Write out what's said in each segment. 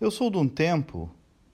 Eu sou de um tempo,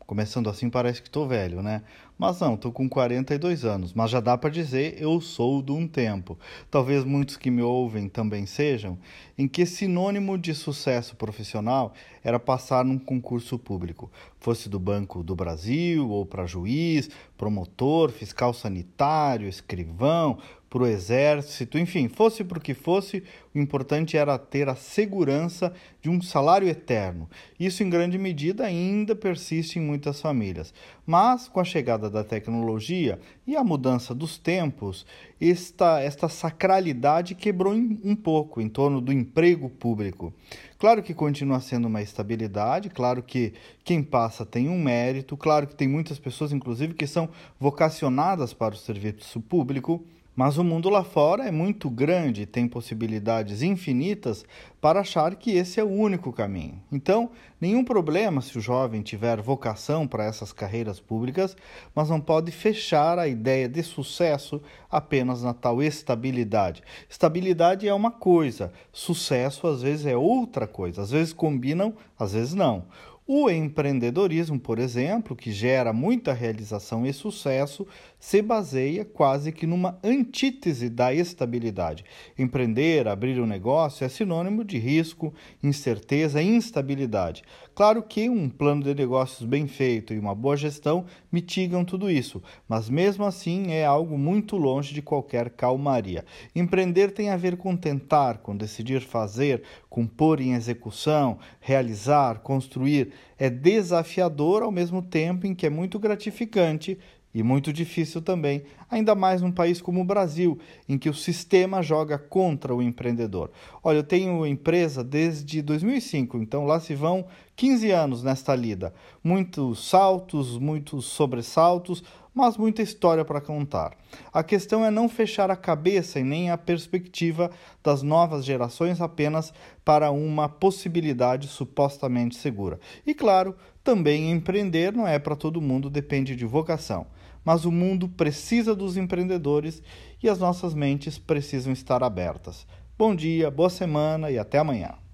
começando assim parece que estou velho, né? Mas não, estou com 42 anos, mas já dá para dizer eu sou de um tempo. Talvez muitos que me ouvem também sejam, em que sinônimo de sucesso profissional era passar num concurso público, fosse do Banco do Brasil ou para juiz, promotor, fiscal sanitário, escrivão, para o exército, enfim, fosse para o que fosse, o importante era ter a segurança de um salário eterno. Isso, em grande medida, ainda persiste em muitas famílias. Mas, com a chegada da tecnologia e a mudança dos tempos, esta, esta sacralidade quebrou um pouco em torno do emprego público. Claro que continua sendo uma estabilidade, claro que quem passa tem um mérito, claro que tem muitas pessoas, inclusive, que são vocacionadas para o serviço público mas o mundo lá fora é muito grande tem possibilidades infinitas para achar que esse é o único caminho. Então, nenhum problema se o jovem tiver vocação para essas carreiras públicas, mas não pode fechar a ideia de sucesso apenas na tal estabilidade. Estabilidade é uma coisa, sucesso às vezes é outra coisa, às vezes combinam, às vezes não. O empreendedorismo, por exemplo, que gera muita realização e sucesso, se baseia quase que numa antítese da estabilidade. Empreender, abrir um negócio é sinônimo de risco, incerteza e instabilidade. Claro que um plano de negócios bem feito e uma boa gestão mitigam tudo isso, mas mesmo assim é algo muito longe de qualquer calmaria. Empreender tem a ver com tentar, com decidir fazer, com pôr em execução, realizar, construir. É desafiador ao mesmo tempo em que é muito gratificante e muito difícil também, ainda mais num país como o Brasil, em que o sistema joga contra o empreendedor. Olha, eu tenho empresa desde 2005, então lá se vão 15 anos nesta lida. Muitos saltos, muitos sobressaltos, mas muita história para contar. A questão é não fechar a cabeça e nem a perspectiva das novas gerações apenas para uma possibilidade supostamente segura. E claro, também empreender não é para todo mundo, depende de vocação mas o mundo precisa dos empreendedores e as nossas mentes precisam estar abertas. Bom dia, boa semana e até amanhã.